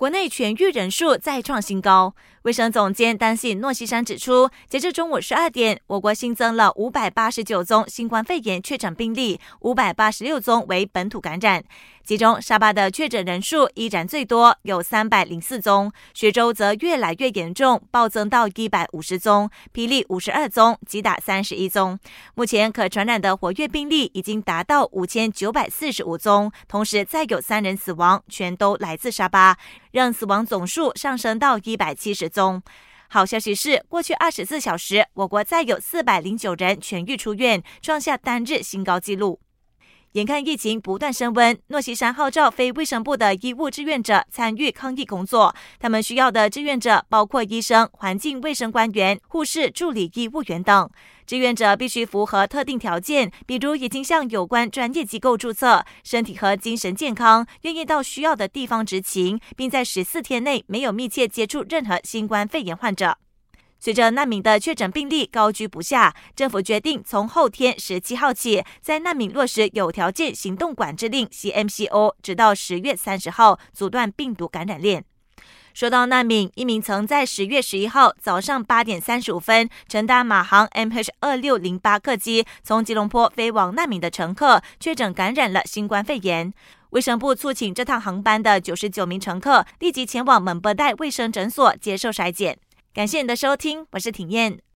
国内痊愈人数再创新高。卫生总监丹信诺西山指出，截至中午十二点，我国新增了五百八十九宗新冠肺炎确诊病例，五百八十六宗为本土感染。其中，沙巴的确诊人数依然最多，有三百零四宗；雪州则越来越严重，暴增到一百五十宗，霹雳五十二宗，吉打三十一宗。目前可传染的活跃病例已经达到五千九百四十五宗，同时再有三人死亡，全都来自沙巴。让死亡总数上升到一百七十中。好消息是，过去二十四小时，我国再有四百零九人痊愈出院，创下单日新高纪录。眼看疫情不断升温，诺西山号召非卫生部的医务志愿者参与抗疫工作。他们需要的志愿者包括医生、环境卫生官员、护士、助理医务员等。志愿者必须符合特定条件，比如已经向有关专业机构注册，身体和精神健康，愿意到需要的地方执勤，并在十四天内没有密切接触任何新冠肺炎患者。随着难民的确诊病例高居不下，政府决定从后天十七号起，在难民落实有条件行动管制令 （CMCO），直到十月三十号，阻断病毒感染链。说到难民，一名曾在十月十一号早上八点三十五分乘搭马航 MH 二六零八客机从吉隆坡飞往难民的乘客，确诊感染了新冠肺炎。卫生部促请这趟航班的九十九名乘客立即前往蒙博代卫生诊所接受筛检。感谢你的收听，我是挺燕。